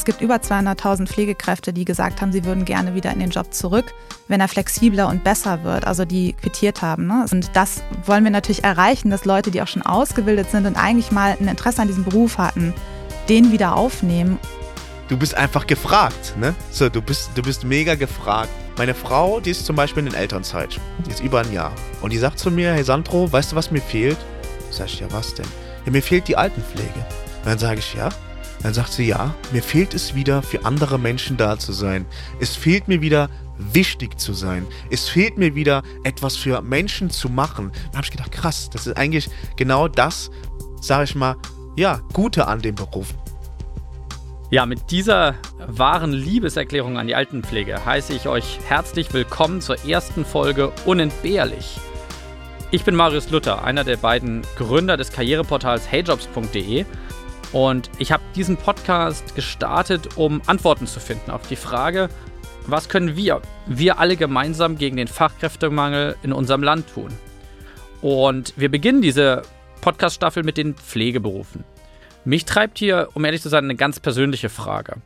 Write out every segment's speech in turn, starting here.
Es gibt über 200.000 Pflegekräfte, die gesagt haben, sie würden gerne wieder in den Job zurück, wenn er flexibler und besser wird, also die quittiert haben. Ne? Und das wollen wir natürlich erreichen, dass Leute, die auch schon ausgebildet sind und eigentlich mal ein Interesse an diesem Beruf hatten, den wieder aufnehmen. Du bist einfach gefragt, ne? So, du bist, du bist mega gefragt. Meine Frau, die ist zum Beispiel in Elternzeit. Die ist über ein Jahr. Und die sagt zu mir, hey Sandro, weißt du, was mir fehlt? Sag ich, ja, was denn? Ja, mir fehlt die Altenpflege. Und dann sage ich, ja. Dann sagt sie, ja, mir fehlt es wieder, für andere Menschen da zu sein. Es fehlt mir wieder, wichtig zu sein. Es fehlt mir wieder, etwas für Menschen zu machen. Da habe ich gedacht, krass, das ist eigentlich genau das, sage ich mal, ja, Gute an dem Beruf. Ja, mit dieser wahren Liebeserklärung an die Altenpflege heiße ich euch herzlich willkommen zur ersten Folge Unentbehrlich. Ich bin Marius Luther, einer der beiden Gründer des Karriereportals heyjobs.de und ich habe diesen Podcast gestartet, um Antworten zu finden auf die Frage, was können wir, wir alle gemeinsam gegen den Fachkräftemangel in unserem Land tun? Und wir beginnen diese Podcast-Staffel mit den Pflegeberufen. Mich treibt hier, um ehrlich zu sein, eine ganz persönliche Frage.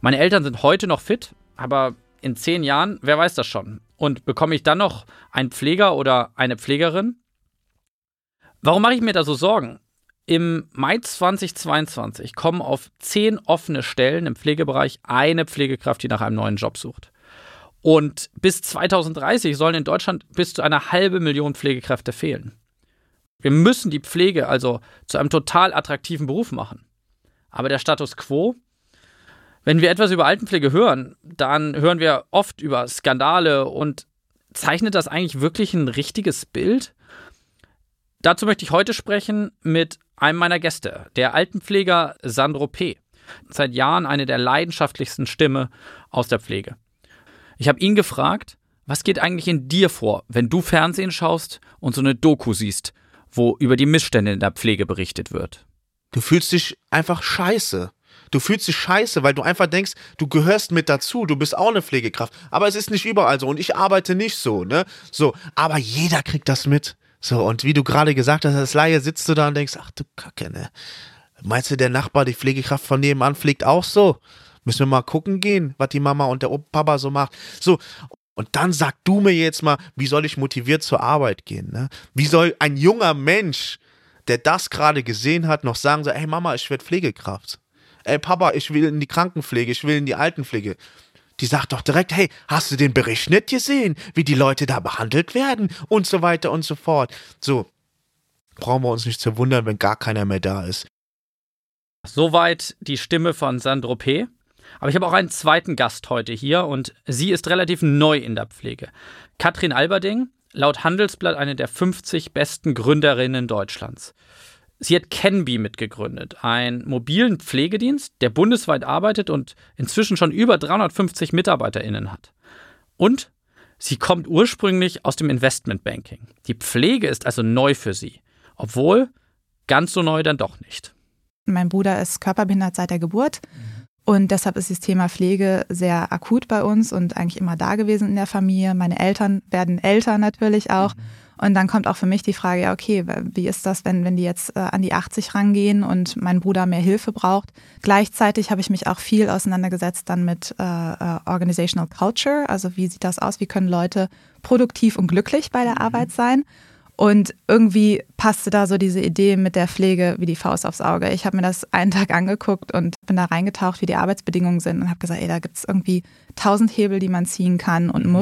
Meine Eltern sind heute noch fit, aber in zehn Jahren, wer weiß das schon? Und bekomme ich dann noch einen Pfleger oder eine Pflegerin? Warum mache ich mir da so Sorgen? Im Mai 2022 kommen auf zehn offene Stellen im Pflegebereich eine Pflegekraft, die nach einem neuen Job sucht. Und bis 2030 sollen in Deutschland bis zu einer halbe Million Pflegekräfte fehlen. Wir müssen die Pflege also zu einem total attraktiven Beruf machen. Aber der Status quo? Wenn wir etwas über Altenpflege hören, dann hören wir oft über Skandale und zeichnet das eigentlich wirklich ein richtiges Bild? Dazu möchte ich heute sprechen mit einem meiner Gäste, der Altenpfleger Sandro P. Seit Jahren eine der leidenschaftlichsten Stimme aus der Pflege. Ich habe ihn gefragt, was geht eigentlich in dir vor, wenn du Fernsehen schaust und so eine Doku siehst wo über die Missstände in der Pflege berichtet wird. Du fühlst dich einfach scheiße. Du fühlst dich scheiße, weil du einfach denkst, du gehörst mit dazu, du bist auch eine Pflegekraft. Aber es ist nicht überall so und ich arbeite nicht so, ne? So, aber jeder kriegt das mit. So, und wie du gerade gesagt hast, als Laie sitzt du da und denkst, ach du Kacke, ne? Meinst du, der Nachbar, die Pflegekraft von nebenan pflegt auch so? Müssen wir mal gucken gehen, was die Mama und der Papa so macht. So, und dann sag du mir jetzt mal, wie soll ich motiviert zur Arbeit gehen? Ne? Wie soll ein junger Mensch, der das gerade gesehen hat, noch sagen so, hey Mama, ich werde Pflegekraft. Ey Papa, ich will in die Krankenpflege, ich will in die Altenpflege. Die sagt doch direkt, hey, hast du den Bericht nicht gesehen, wie die Leute da behandelt werden und so weiter und so fort. So, brauchen wir uns nicht zu wundern, wenn gar keiner mehr da ist. Soweit die Stimme von Sandro P. Aber ich habe auch einen zweiten Gast heute hier und sie ist relativ neu in der Pflege. Katrin Alberding, laut Handelsblatt eine der 50 besten Gründerinnen Deutschlands. Sie hat Canby mitgegründet, einen mobilen Pflegedienst, der bundesweit arbeitet und inzwischen schon über 350 MitarbeiterInnen hat. Und sie kommt ursprünglich aus dem Investmentbanking. Die Pflege ist also neu für sie, obwohl ganz so neu dann doch nicht. Mein Bruder ist körperbehindert seit der Geburt. Und deshalb ist das Thema Pflege sehr akut bei uns und eigentlich immer da gewesen in der Familie. Meine Eltern werden älter natürlich auch. Mhm. Und dann kommt auch für mich die Frage, ja, okay, wie ist das, wenn, wenn die jetzt äh, an die 80 rangehen und mein Bruder mehr Hilfe braucht? Gleichzeitig habe ich mich auch viel auseinandergesetzt dann mit äh, äh Organizational Culture. Also wie sieht das aus? Wie können Leute produktiv und glücklich bei der mhm. Arbeit sein? Und irgendwie passte da so diese Idee mit der Pflege wie die Faust aufs Auge. Ich habe mir das einen Tag angeguckt und bin da reingetaucht, wie die Arbeitsbedingungen sind und habe gesagt, ey, da gibt es irgendwie tausend Hebel, die man ziehen kann und mhm.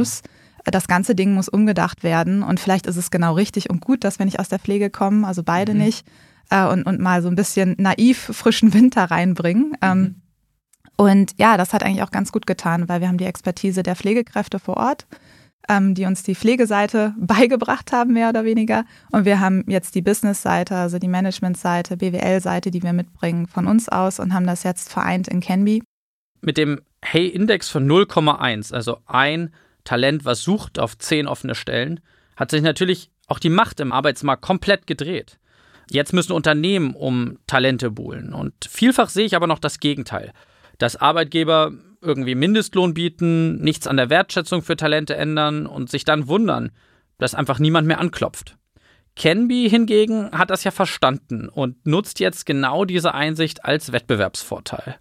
Das ganze Ding muss umgedacht werden und vielleicht ist es genau richtig und gut, dass wir nicht aus der Pflege kommen, also beide mhm. nicht, äh, und, und mal so ein bisschen naiv frischen Winter reinbringen. Ähm, mhm. und ja, das hat eigentlich auch ganz gut getan, weil wir haben die Expertise der Pflegekräfte vor Ort ähm, die uns die Pflegeseite beigebracht haben, mehr oder weniger. Und wir haben jetzt die Business-Seite, also die Management-Seite, BWL-Seite, die wir mitbringen von uns aus und haben das jetzt vereint in Canby. Mit dem Hey-Index von 0,1, also ein Talent, was sucht auf zehn offene Stellen, hat sich natürlich auch die Macht im Arbeitsmarkt komplett gedreht. Jetzt müssen Unternehmen um Talente buhlen. Und vielfach sehe ich aber noch das Gegenteil. Dass Arbeitgeber irgendwie Mindestlohn bieten, nichts an der Wertschätzung für Talente ändern und sich dann wundern, dass einfach niemand mehr anklopft. Canby hingegen hat das ja verstanden und nutzt jetzt genau diese Einsicht als Wettbewerbsvorteil.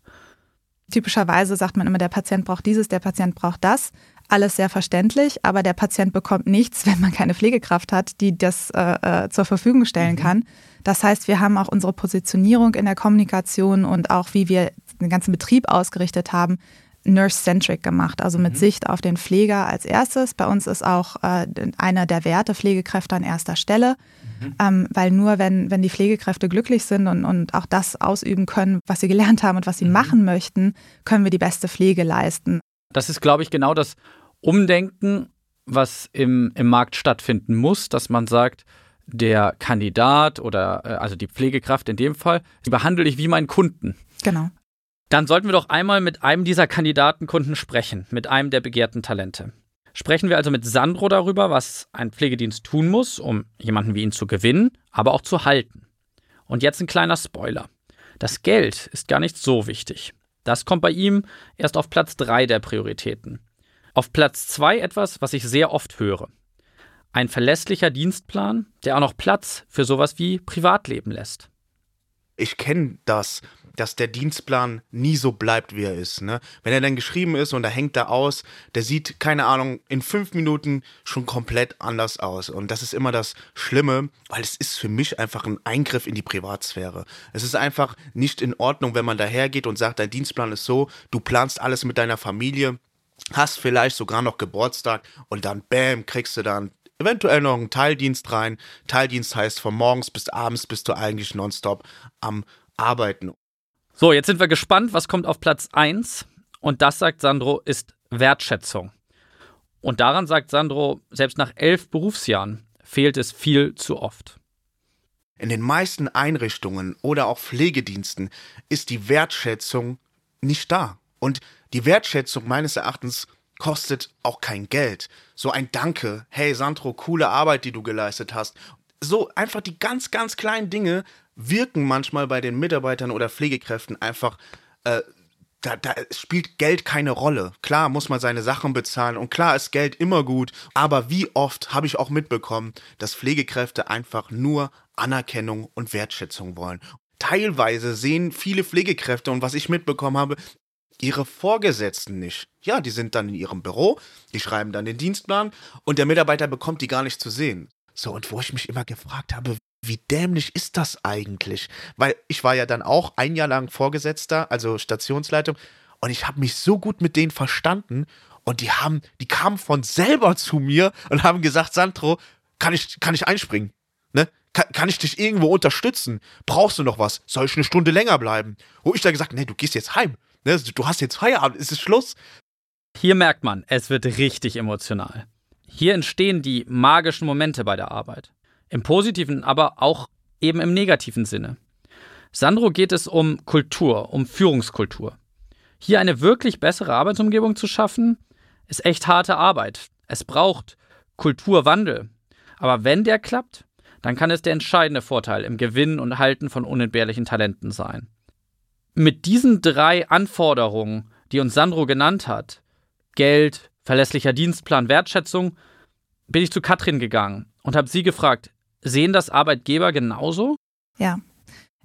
typischerweise sagt man immer, der Patient braucht dieses, der Patient braucht das. Alles sehr verständlich, aber der Patient bekommt nichts, wenn man keine Pflegekraft hat, die das äh, äh zur Verfügung stellen mhm. kann. Das heißt, wir haben auch unsere Positionierung in der Kommunikation und auch wie wir den ganzen Betrieb ausgerichtet haben, nurse-centric gemacht, also mit mhm. Sicht auf den Pfleger als erstes. Bei uns ist auch äh, einer der Werte Pflegekräfte an erster Stelle, mhm. ähm, weil nur wenn, wenn die Pflegekräfte glücklich sind und, und auch das ausüben können, was sie gelernt haben und was sie mhm. machen möchten, können wir die beste Pflege leisten. Das ist, glaube ich, genau das Umdenken, was im, im Markt stattfinden muss, dass man sagt, der Kandidat oder äh, also die Pflegekraft in dem Fall, die behandle ich wie meinen Kunden. Genau. Dann sollten wir doch einmal mit einem dieser Kandidatenkunden sprechen, mit einem der begehrten Talente. Sprechen wir also mit Sandro darüber, was ein Pflegedienst tun muss, um jemanden wie ihn zu gewinnen, aber auch zu halten. Und jetzt ein kleiner Spoiler. Das Geld ist gar nicht so wichtig. Das kommt bei ihm erst auf Platz 3 der Prioritäten. Auf Platz 2 etwas, was ich sehr oft höre. Ein verlässlicher Dienstplan, der auch noch Platz für sowas wie Privatleben lässt. Ich kenne das dass der Dienstplan nie so bleibt, wie er ist. Ne? Wenn er dann geschrieben ist und er hängt da aus, der sieht, keine Ahnung, in fünf Minuten schon komplett anders aus. Und das ist immer das Schlimme, weil es ist für mich einfach ein Eingriff in die Privatsphäre. Es ist einfach nicht in Ordnung, wenn man dahergeht und sagt, dein Dienstplan ist so, du planst alles mit deiner Familie, hast vielleicht sogar noch Geburtstag und dann, bam, kriegst du dann eventuell noch einen Teildienst rein. Teildienst heißt, von morgens bis abends bist du eigentlich nonstop am Arbeiten. So, jetzt sind wir gespannt, was kommt auf Platz 1. Und das, sagt Sandro, ist Wertschätzung. Und daran sagt Sandro, selbst nach elf Berufsjahren fehlt es viel zu oft. In den meisten Einrichtungen oder auch Pflegediensten ist die Wertschätzung nicht da. Und die Wertschätzung meines Erachtens kostet auch kein Geld. So ein Danke, hey Sandro, coole Arbeit, die du geleistet hast. So einfach die ganz, ganz kleinen Dinge wirken manchmal bei den Mitarbeitern oder Pflegekräften einfach, äh, da, da spielt Geld keine Rolle. Klar muss man seine Sachen bezahlen und klar ist Geld immer gut, aber wie oft habe ich auch mitbekommen, dass Pflegekräfte einfach nur Anerkennung und Wertschätzung wollen. Teilweise sehen viele Pflegekräfte und was ich mitbekommen habe, ihre Vorgesetzten nicht. Ja, die sind dann in ihrem Büro, die schreiben dann den Dienstplan und der Mitarbeiter bekommt die gar nicht zu sehen. So, und wo ich mich immer gefragt habe, wie dämlich ist das eigentlich? Weil ich war ja dann auch ein Jahr lang Vorgesetzter, also Stationsleitung, und ich habe mich so gut mit denen verstanden und die haben, die kamen von selber zu mir und haben gesagt, Sandro, kann ich, kann ich einspringen? Ne? Kann, kann ich dich irgendwo unterstützen? Brauchst du noch was? Soll ich eine Stunde länger bleiben? Wo ich da gesagt, nee, du gehst jetzt heim. Ne? Du hast jetzt Feierabend, es ist Schluss. Hier merkt man, es wird richtig emotional. Hier entstehen die magischen Momente bei der Arbeit. Im positiven, aber auch eben im negativen Sinne. Sandro geht es um Kultur, um Führungskultur. Hier eine wirklich bessere Arbeitsumgebung zu schaffen, ist echt harte Arbeit. Es braucht Kulturwandel. Aber wenn der klappt, dann kann es der entscheidende Vorteil im Gewinnen und Halten von unentbehrlichen Talenten sein. Mit diesen drei Anforderungen, die uns Sandro genannt hat, Geld, verlässlicher Dienstplan, Wertschätzung, bin ich zu Katrin gegangen und habe sie gefragt, Sehen das Arbeitgeber genauso? Ja.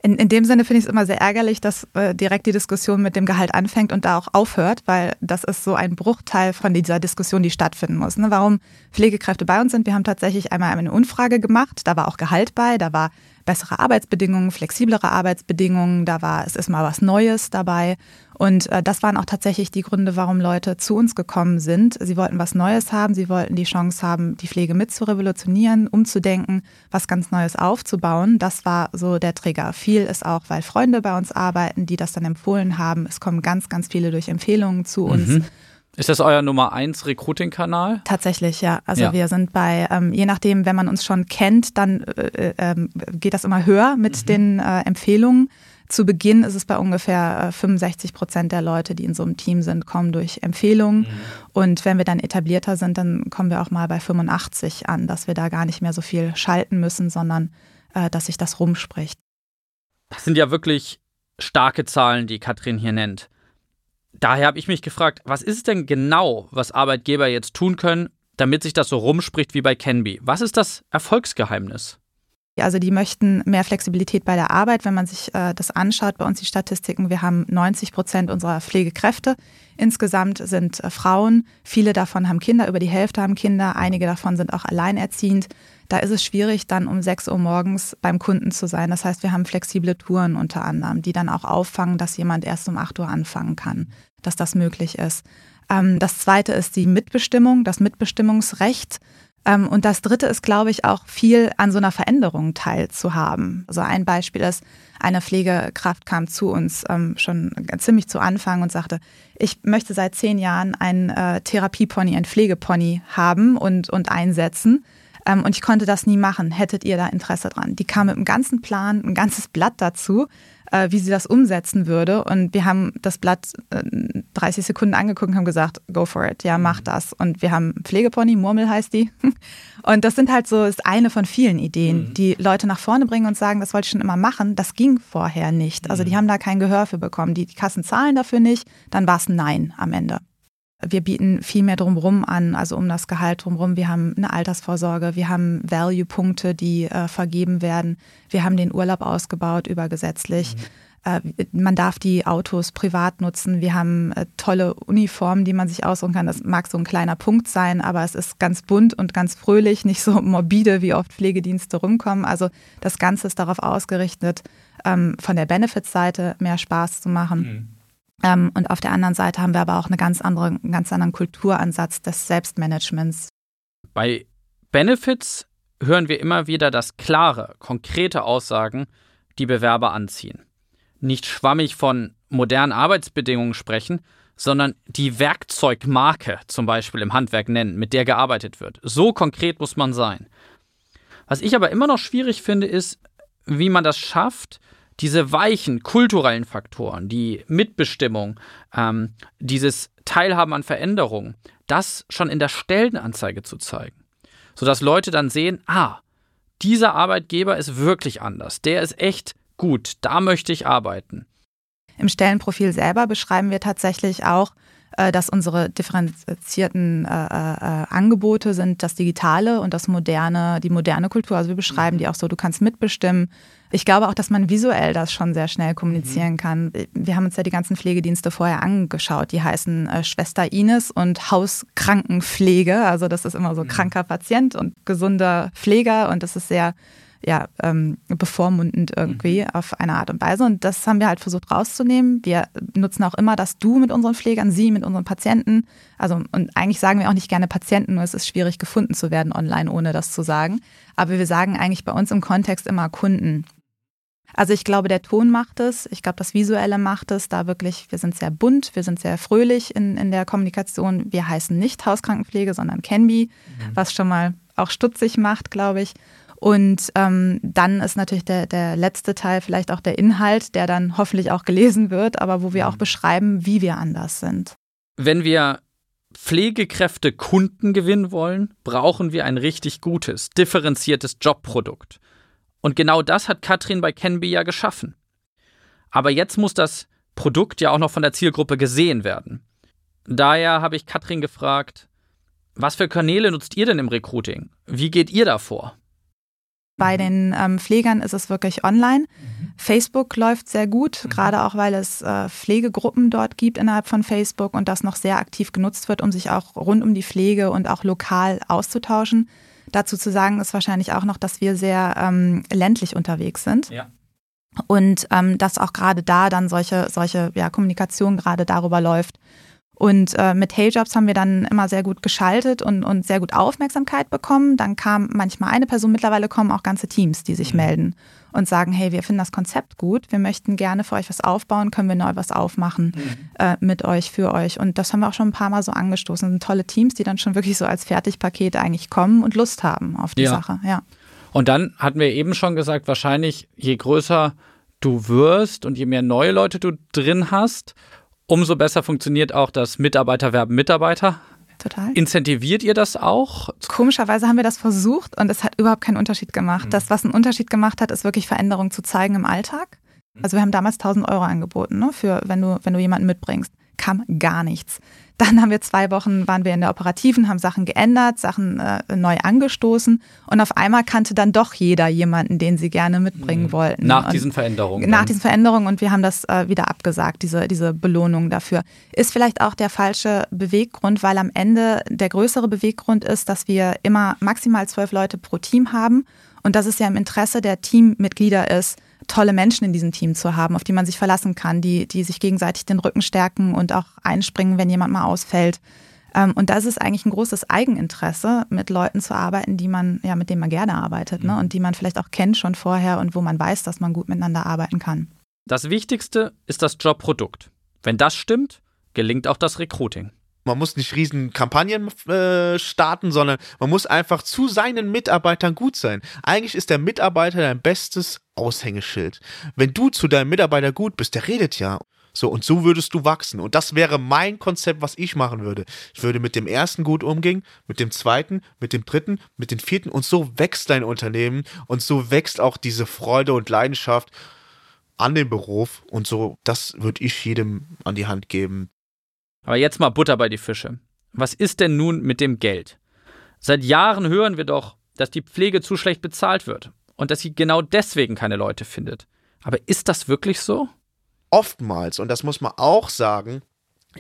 In, in dem Sinne finde ich es immer sehr ärgerlich, dass äh, direkt die Diskussion mit dem Gehalt anfängt und da auch aufhört, weil das ist so ein Bruchteil von dieser Diskussion, die stattfinden muss. Ne? Warum Pflegekräfte bei uns sind, wir haben tatsächlich einmal eine Umfrage gemacht, da war auch Gehalt bei, da war bessere Arbeitsbedingungen, flexiblere Arbeitsbedingungen, da war, es ist mal was Neues dabei. Und äh, das waren auch tatsächlich die Gründe, warum Leute zu uns gekommen sind. Sie wollten was Neues haben, sie wollten die Chance haben, die Pflege mit zu revolutionieren, umzudenken, was ganz Neues aufzubauen. Das war so der Trigger. Viel ist auch, weil Freunde bei uns arbeiten, die das dann empfohlen haben. Es kommen ganz, ganz viele durch Empfehlungen zu uns. Mhm. Ist das euer Nummer eins Recruiting-Kanal? Tatsächlich, ja. Also ja. wir sind bei, ähm, je nachdem, wenn man uns schon kennt, dann äh, äh, geht das immer höher mit mhm. den äh, Empfehlungen. Zu Beginn ist es bei ungefähr 65 äh, Prozent der Leute, die in so einem Team sind, kommen durch Empfehlungen. Mhm. Und wenn wir dann etablierter sind, dann kommen wir auch mal bei 85 an, dass wir da gar nicht mehr so viel schalten müssen, sondern äh, dass sich das rumspricht. Das sind ja wirklich starke Zahlen, die Katrin hier nennt daher habe ich mich gefragt, was ist es denn genau, was Arbeitgeber jetzt tun können, damit sich das so rumspricht wie bei Canby? Was ist das Erfolgsgeheimnis? Also die möchten mehr Flexibilität bei der Arbeit. Wenn man sich äh, das anschaut, bei uns die Statistiken, wir haben 90 Prozent unserer Pflegekräfte insgesamt sind äh, Frauen. Viele davon haben Kinder, über die Hälfte haben Kinder, einige davon sind auch alleinerziehend. Da ist es schwierig, dann um 6 Uhr morgens beim Kunden zu sein. Das heißt, wir haben flexible Touren unter anderem, die dann auch auffangen, dass jemand erst um 8 Uhr anfangen kann, dass das möglich ist. Ähm, das zweite ist die Mitbestimmung, das Mitbestimmungsrecht. Ähm, und das Dritte ist, glaube ich, auch viel an so einer Veränderung teilzuhaben. Also ein Beispiel ist, eine Pflegekraft kam zu uns ähm, schon ziemlich zu Anfang und sagte, ich möchte seit zehn Jahren einen äh, Therapiepony, einen Pflegepony haben und, und einsetzen. Ähm, und ich konnte das nie machen. Hättet ihr da Interesse dran? Die kam mit einem ganzen Plan, ein ganzes Blatt dazu äh, wie sie das umsetzen würde. Und wir haben das Blatt äh, 30 Sekunden angeguckt und haben gesagt, go for it, ja, mach das. Und wir haben Pflegepony, Murmel heißt die. Und das sind halt so, ist eine von vielen Ideen, mhm. die Leute nach vorne bringen und sagen, das wollte ich schon immer machen. Das ging vorher nicht. Also die mhm. haben da kein Gehör für bekommen. Die, die Kassen zahlen dafür nicht. Dann war es ein Nein am Ende. Wir bieten viel mehr drumherum an, also um das Gehalt drumherum. Wir haben eine Altersvorsorge, wir haben Value-Punkte, die äh, vergeben werden. Wir haben den Urlaub ausgebaut übergesetzlich. Mhm. Äh, man darf die Autos privat nutzen. Wir haben äh, tolle Uniformen, die man sich aussuchen kann. Das mag so ein kleiner Punkt sein, aber es ist ganz bunt und ganz fröhlich, nicht so morbide, wie oft Pflegedienste rumkommen. Also das Ganze ist darauf ausgerichtet, ähm, von der Benefits-Seite mehr Spaß zu machen. Mhm ähm, und auf der anderen Seite haben wir aber auch eine ganz andere, einen ganz anderen Kulturansatz des Selbstmanagements. Bei Benefits hören wir immer wieder, dass klare, konkrete Aussagen die Bewerber anziehen. Nicht schwammig von modernen Arbeitsbedingungen sprechen, sondern die Werkzeugmarke zum Beispiel im Handwerk nennen, mit der gearbeitet wird. So konkret muss man sein. Was ich aber immer noch schwierig finde, ist, wie man das schafft, diese weichen kulturellen Faktoren, die Mitbestimmung, ähm, dieses Teilhaben an Veränderungen, das schon in der Stellenanzeige zu zeigen, sodass Leute dann sehen, ah, dieser Arbeitgeber ist wirklich anders, der ist echt gut, da möchte ich arbeiten. Im Stellenprofil selber beschreiben wir tatsächlich auch, dass unsere differenzierten äh, äh, Angebote sind das Digitale und das moderne, die moderne Kultur. Also wir beschreiben mhm. die auch so, du kannst mitbestimmen. Ich glaube auch, dass man visuell das schon sehr schnell kommunizieren mhm. kann. Wir haben uns ja die ganzen Pflegedienste vorher angeschaut. Die heißen äh, Schwester Ines und Hauskrankenpflege. Also das ist immer so mhm. kranker Patient und gesunder Pfleger und das ist sehr ja, ähm, bevormundend irgendwie mhm. auf eine Art und Weise. Und das haben wir halt versucht rauszunehmen. Wir nutzen auch immer das Du mit unseren Pflegern, Sie mit unseren Patienten. Also, und eigentlich sagen wir auch nicht gerne Patienten, nur es ist schwierig gefunden zu werden online, ohne das zu sagen. Aber wir sagen eigentlich bei uns im Kontext immer Kunden. Also ich glaube, der Ton macht es, ich glaube, das Visuelle macht es, da wirklich, wir sind sehr bunt, wir sind sehr fröhlich in, in der Kommunikation. Wir heißen nicht Hauskrankenpflege, sondern Canby, mhm. was schon mal auch stutzig macht, glaube ich. Und ähm, dann ist natürlich der, der letzte Teil vielleicht auch der Inhalt, der dann hoffentlich auch gelesen wird, aber wo wir auch mhm. beschreiben, wie wir anders sind. Wenn wir Pflegekräfte Kunden gewinnen wollen, brauchen wir ein richtig gutes, differenziertes Jobprodukt. Und genau das hat Katrin bei Canby ja geschaffen. Aber jetzt muss das Produkt ja auch noch von der Zielgruppe gesehen werden. Daher habe ich Katrin gefragt, was für Kanäle nutzt ihr denn im Recruiting? Wie geht ihr da vor? Bei mhm. den ähm, Pflegern ist es wirklich online. Mhm. Facebook läuft sehr gut, mhm. gerade auch weil es äh, Pflegegruppen dort gibt innerhalb von Facebook und das noch sehr aktiv genutzt wird, um sich auch rund um die Pflege und auch lokal auszutauschen. Dazu zu sagen ist wahrscheinlich auch noch, dass wir sehr ähm, ländlich unterwegs sind. Ja. Und ähm, dass auch gerade da dann solche, solche ja, Kommunikation gerade darüber läuft. Und äh, mit Heyjobs haben wir dann immer sehr gut geschaltet und, und sehr gut Aufmerksamkeit bekommen. Dann kam manchmal eine Person, mittlerweile kommen auch ganze Teams, die sich mhm. melden und sagen, hey, wir finden das Konzept gut, wir möchten gerne für euch was aufbauen, können wir neu was aufmachen mhm. äh, mit euch, für euch. Und das haben wir auch schon ein paar Mal so angestoßen. Das sind tolle Teams, die dann schon wirklich so als Fertigpaket eigentlich kommen und Lust haben auf die ja. Sache. Ja. Und dann hatten wir eben schon gesagt, wahrscheinlich je größer du wirst und je mehr neue Leute du drin hast, Umso besser funktioniert auch das Mitarbeiterwerben Mitarbeiter. Total. Incentiviert ihr das auch? Komischerweise haben wir das versucht und es hat überhaupt keinen Unterschied gemacht. Mhm. Das, was einen Unterschied gemacht hat, ist wirklich Veränderung zu zeigen im Alltag. Also wir haben damals 1000 Euro angeboten, ne, für wenn du, wenn du jemanden mitbringst. Kam gar nichts. Dann haben wir zwei Wochen, waren wir in der Operativen, haben Sachen geändert, Sachen äh, neu angestoßen und auf einmal kannte dann doch jeder jemanden, den sie gerne mitbringen mhm. wollten. Nach und diesen Veränderungen. Nach diesen Veränderungen und wir haben das äh, wieder abgesagt, diese, diese Belohnung dafür. Ist vielleicht auch der falsche Beweggrund, weil am Ende der größere Beweggrund ist, dass wir immer maximal zwölf Leute pro Team haben und dass es ja im Interesse der Teammitglieder ist, tolle Menschen in diesem Team zu haben, auf die man sich verlassen kann, die, die sich gegenseitig den Rücken stärken und auch einspringen, wenn jemand mal ausfällt. Ähm, und das ist eigentlich ein großes Eigeninteresse, mit Leuten zu arbeiten, die man, ja, mit denen man gerne arbeitet, ne? Mhm. Und die man vielleicht auch kennt schon vorher und wo man weiß, dass man gut miteinander arbeiten kann. Das Wichtigste ist das Jobprodukt. Wenn das stimmt, gelingt auch das Recruiting. Man muss nicht riesen Kampagnen äh, starten, sondern man muss einfach zu seinen Mitarbeitern gut sein. Eigentlich ist der Mitarbeiter dein bestes Aushängeschild. Wenn du zu deinem Mitarbeiter gut bist, der redet ja. So, und so würdest du wachsen. Und das wäre mein Konzept, was ich machen würde. Ich würde mit dem ersten gut umgehen, mit dem zweiten, mit dem dritten, mit dem vierten. Und so wächst dein Unternehmen. Und so wächst auch diese Freude und Leidenschaft an den Beruf. Und so, das würde ich jedem an die Hand geben. Aber jetzt mal Butter bei die Fische. Was ist denn nun mit dem Geld? Seit Jahren hören wir doch, dass die Pflege zu schlecht bezahlt wird und dass sie genau deswegen keine Leute findet. Aber ist das wirklich so? Oftmals, und das muss man auch sagen,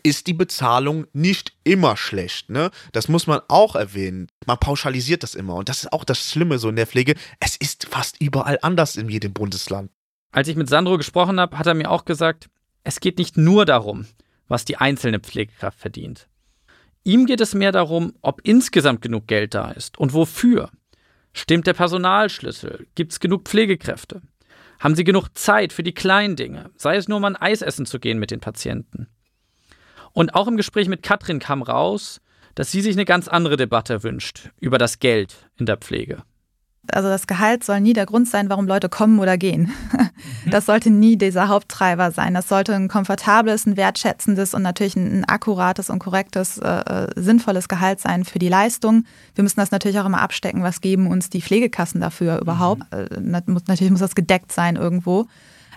ist die Bezahlung nicht immer schlecht. Ne? Das muss man auch erwähnen. Man pauschalisiert das immer. Und das ist auch das Schlimme so in der Pflege. Es ist fast überall anders in jedem Bundesland. Als ich mit Sandro gesprochen habe, hat er mir auch gesagt, es geht nicht nur darum, was die einzelne Pflegekraft verdient. Ihm geht es mehr darum, ob insgesamt genug Geld da ist und wofür. Stimmt der Personalschlüssel? Gibt es genug Pflegekräfte? Haben sie genug Zeit für die kleinen Dinge, sei es nur mal ein Eis essen zu gehen mit den Patienten? Und auch im Gespräch mit Katrin kam raus, dass sie sich eine ganz andere Debatte wünscht über das Geld in der Pflege also das Gehalt soll nie der Grund sein, warum Leute kommen oder gehen. Mhm. Das sollte nie dieser Haupttreiber sein. Das sollte ein komfortables, ein wertschätzendes und natürlich ein, akkurates und korrektes, äh, äh sinnvolles Gehalt sein für die Leistung. Wir müssen das natürlich auch immer abstecken, was geben uns die Pflegekassen dafür überhaupt. Mhm. Äh, natürlich muss das gedeckt sein irgendwo.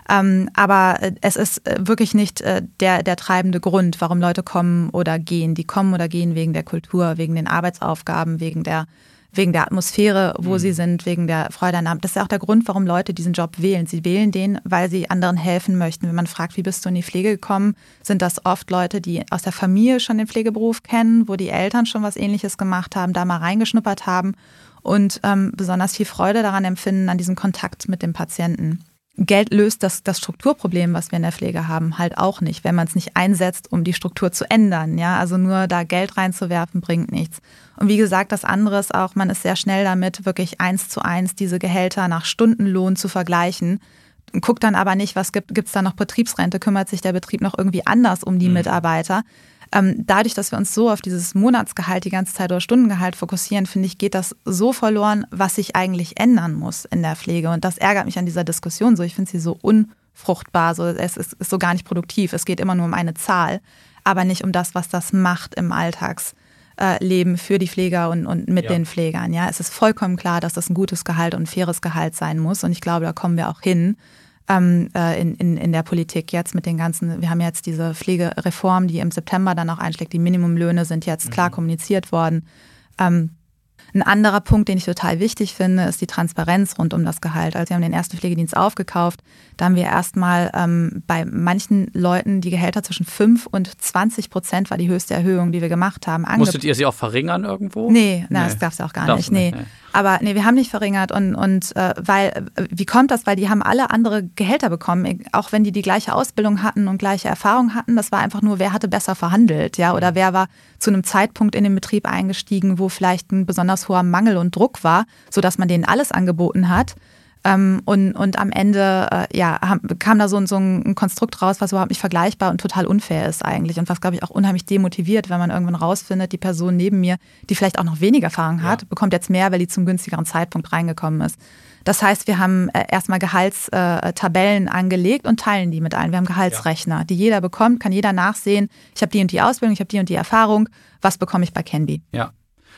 Ähm, aber äh, es ist äh, wirklich nicht der, der treibende Grund, warum Leute kommen oder gehen. Die kommen oder gehen wegen der Kultur, wegen den Arbeitsaufgaben, wegen der wegen der Atmosphäre, wo mhm. sie sind, wegen der Freude an Arbeit. Das ist ja auch der Grund, warum Leute diesen Job wählen. Sie wählen den, weil sie anderen helfen möchten. Wenn man fragt, wie bist du in die Pflege gekommen, sind das oft Leute, die aus der Familie schon den Pflegeberuf kennen, wo die Eltern schon was Ähnliches gemacht haben, da mal reingeschnuppert haben und ähm, besonders viel Freude daran empfinden, an diesem Kontakt mit dem Patienten. Geld löst das, das Strukturproblem, was wir in der Pflege haben, halt auch nicht, wenn man es nicht einsetzt, um die Struktur zu ändern. Ja, also nur da Geld reinzuwerfen bringt nichts. Und wie gesagt, das andere ist auch, man ist sehr schnell damit, wirklich eins zu eins diese Gehälter nach Stundenlohn zu vergleichen. Guckt dann aber nicht, was gibt es da noch Betriebsrente, kümmert sich der Betrieb noch irgendwie anders um die mhm. Mitarbeiter. Ähm, dadurch, dass wir uns so auf dieses Monatsgehalt die ganze Zeit oder Stundengehalt fokussieren, finde ich, geht das so verloren, was sich eigentlich ändern muss in der Pflege. Und das ärgert mich an dieser Diskussion so. Ich finde sie so unfruchtbar, so, es ist, ist so gar nicht produktiv. Es geht immer nur um eine Zahl, aber nicht um das, was das macht im Alltagsleben für die Pfleger und, und mit ja. den Pflegern. Ja, es ist vollkommen klar, dass das ein gutes Gehalt und ein faires Gehalt sein muss. Und ich glaube, da kommen wir auch hin ähm, äh, in, in, in der Politik jetzt mit den ganzen, wir haben jetzt diese Pflegereform, die im September dann auch einschlägt, die Minimumlöhne sind jetzt klar mhm. kommuniziert worden. Ähm, ein anderer Punkt, den ich total wichtig finde, ist die Transparenz rund um das Gehalt. Also wir haben den ersten Pflegedienst aufgekauft. Da haben wir erstmal ähm, bei manchen Leuten die Gehälter zwischen 5 und 20 Prozent war die höchste Erhöhung, die wir gemacht haben. Musstet ihr sie auch verringern irgendwo? Nee, nee. Na, das darf es auch gar Darf's nicht. Nee. nee. Aber nee, wir haben nicht verringert und, und äh, weil, äh, wie kommt das? Weil die haben alle andere Gehälter bekommen, auch wenn die die gleiche Ausbildung hatten und gleiche Erfahrung hatten. Das war einfach nur, wer hatte besser verhandelt, ja, oder wer war zu einem Zeitpunkt in den Betrieb eingestiegen, wo vielleicht ein besonders hoher Mangel und Druck war, sodass man denen alles angeboten hat. Ähm, und, und am Ende äh, ja, kam da so, so ein Konstrukt raus, was überhaupt nicht vergleichbar und total unfair ist eigentlich. Und was, glaube ich, auch unheimlich demotiviert, wenn man irgendwann rausfindet, die Person neben mir, die vielleicht auch noch weniger Erfahrung hat, ja. bekommt jetzt mehr, weil die zum günstigeren Zeitpunkt reingekommen ist. Das heißt, wir haben äh, erstmal Gehaltstabellen äh, angelegt und teilen die mit allen. Wir haben Gehaltsrechner, ja. die jeder bekommt, kann jeder nachsehen. Ich habe die und die Ausbildung, ich habe die und die Erfahrung. Was bekomme ich bei Canby? Ja.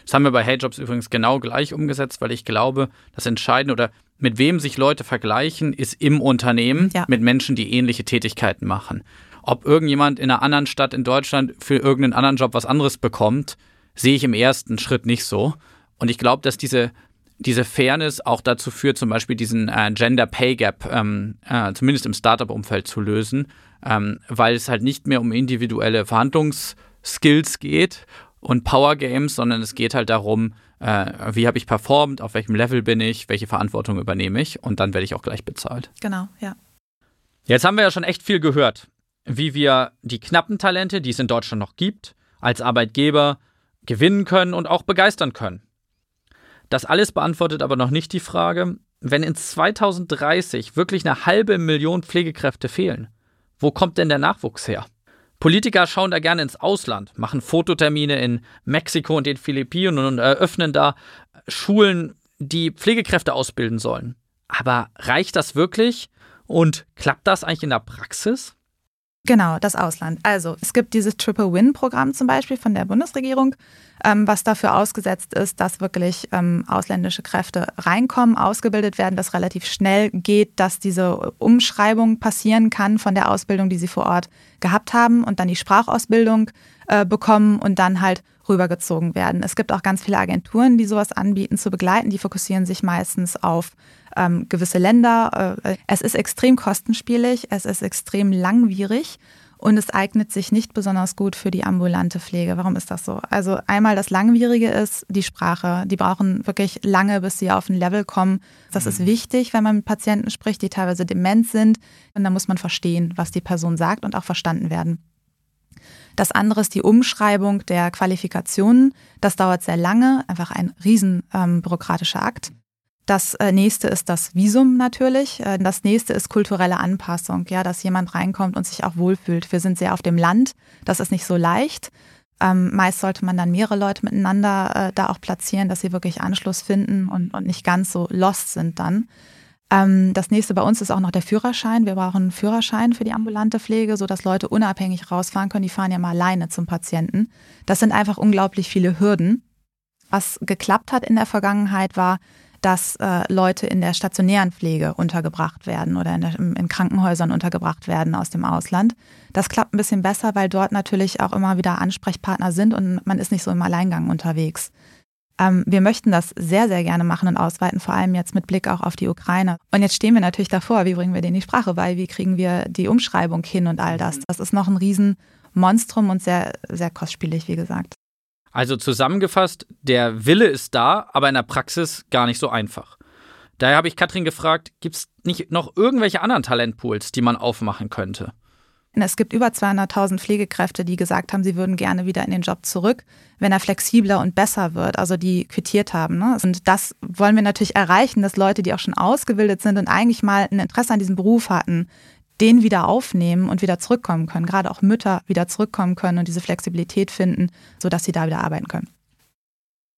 Das haben wir bei HeyJobs übrigens genau gleich umgesetzt, weil ich glaube, das Entscheidende oder mit wem sich Leute vergleichen, ist im Unternehmen ja. mit Menschen, die ähnliche Tätigkeiten machen. Ob irgendjemand in einer anderen Stadt in Deutschland für irgendeinen anderen Job was anderes bekommt, sehe ich im ersten Schritt nicht so. Und ich glaube, dass diese, diese Fairness auch dazu führt, zum Beispiel diesen äh, Gender Pay Gap ähm, äh, zumindest im Startup-Umfeld zu lösen, ähm, weil es halt nicht mehr um individuelle Verhandlungsskills geht und Power Games, sondern es geht halt darum, äh, wie habe ich performt, auf welchem Level bin ich, welche Verantwortung übernehme ich und dann werde ich auch gleich bezahlt. Genau, ja. Jetzt haben wir ja schon echt viel gehört, wie wir die knappen Talente, die es in Deutschland noch gibt, als Arbeitgeber gewinnen können und auch begeistern können. Das alles beantwortet aber noch nicht die Frage, wenn in 2030 wirklich eine halbe Million Pflegekräfte fehlen, wo kommt denn der Nachwuchs her? Politiker schauen da gerne ins Ausland, machen Fototermine in Mexiko und den Philippinen und eröffnen da Schulen, die Pflegekräfte ausbilden sollen. Aber reicht das wirklich? Und klappt das eigentlich in der Praxis? Genau, das Ausland. Also es gibt dieses Triple Win-Programm zum Beispiel von der Bundesregierung, ähm, was dafür ausgesetzt ist, dass wirklich ähm, ausländische Kräfte reinkommen, ausgebildet werden, dass relativ schnell geht, dass diese Umschreibung passieren kann von der Ausbildung, die sie vor Ort gehabt haben und dann die Sprachausbildung äh, bekommen und dann halt rübergezogen werden. Es gibt auch ganz viele Agenturen, die sowas anbieten zu begleiten. Die fokussieren sich meistens auf ähm, gewisse Länder. Äh, es ist extrem kostenspielig, es ist extrem langwierig und es eignet sich nicht besonders gut für die ambulante Pflege. Warum ist das so? Also einmal das Langwierige ist die Sprache. Die brauchen wirklich lange, bis sie auf ein Level kommen. Das ist mhm. wichtig, wenn man mit Patienten spricht, die teilweise dement sind. Und da muss man verstehen, was die Person sagt und auch verstanden werden. Das andere ist die Umschreibung der Qualifikationen. Das dauert sehr lange, einfach ein riesen ähm, bürokratischer Akt. Das äh, nächste ist das Visum natürlich. Äh, das nächste ist kulturelle Anpassung, ja, dass jemand reinkommt und sich auch wohlfühlt. Wir sind sehr auf dem Land. Das ist nicht so leicht. Ähm, meist sollte man dann mehrere Leute miteinander äh, da auch platzieren, dass sie wirklich Anschluss finden und, und nicht ganz so lost sind dann. Ähm, das nächste bei uns ist auch noch der Führerschein. Wir brauchen einen Führerschein für die ambulante Pflege, sodass Leute unabhängig rausfahren können. Die fahren ja mal alleine zum Patienten. Das sind einfach unglaublich viele Hürden. Was geklappt hat in der Vergangenheit war, dass äh, Leute in der stationären Pflege untergebracht werden oder in, der, in, Krankenhäusern untergebracht werden aus dem Ausland. Das klappt ein bisschen besser, weil dort natürlich auch immer wieder Ansprechpartner sind und man ist nicht so im Alleingang unterwegs. Ähm, wir möchten das sehr, sehr gerne machen und ausweiten, vor allem jetzt mit Blick auch auf die Ukraine. Und jetzt stehen wir natürlich davor, wie bringen wir denen die Sprache bei, wie kriegen wir die Umschreibung hin und all das. Das ist noch ein Riesenmonstrum und sehr, sehr kostspielig, wie gesagt. Also zusammengefasst, der Wille ist da, aber in der Praxis gar nicht so einfach. Daher habe ich Katrin gefragt, gibt es nicht noch irgendwelche anderen Talentpools, die man aufmachen könnte? Es gibt über 200.000 Pflegekräfte, die gesagt haben, sie würden gerne wieder in den Job zurück, wenn er flexibler und besser wird, also die quittiert haben. Ne? Und das wollen wir natürlich erreichen, dass Leute, die auch schon ausgebildet sind und eigentlich mal ein Interesse an diesem Beruf hatten, den wieder aufnehmen und wieder zurückkommen können. Gerade auch Mütter wieder zurückkommen können und diese Flexibilität finden, sodass sie da wieder arbeiten können.